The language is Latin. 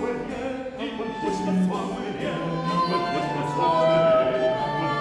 Господь, Господь, Господь, Господь, Господь, Господь, Господь, Господь,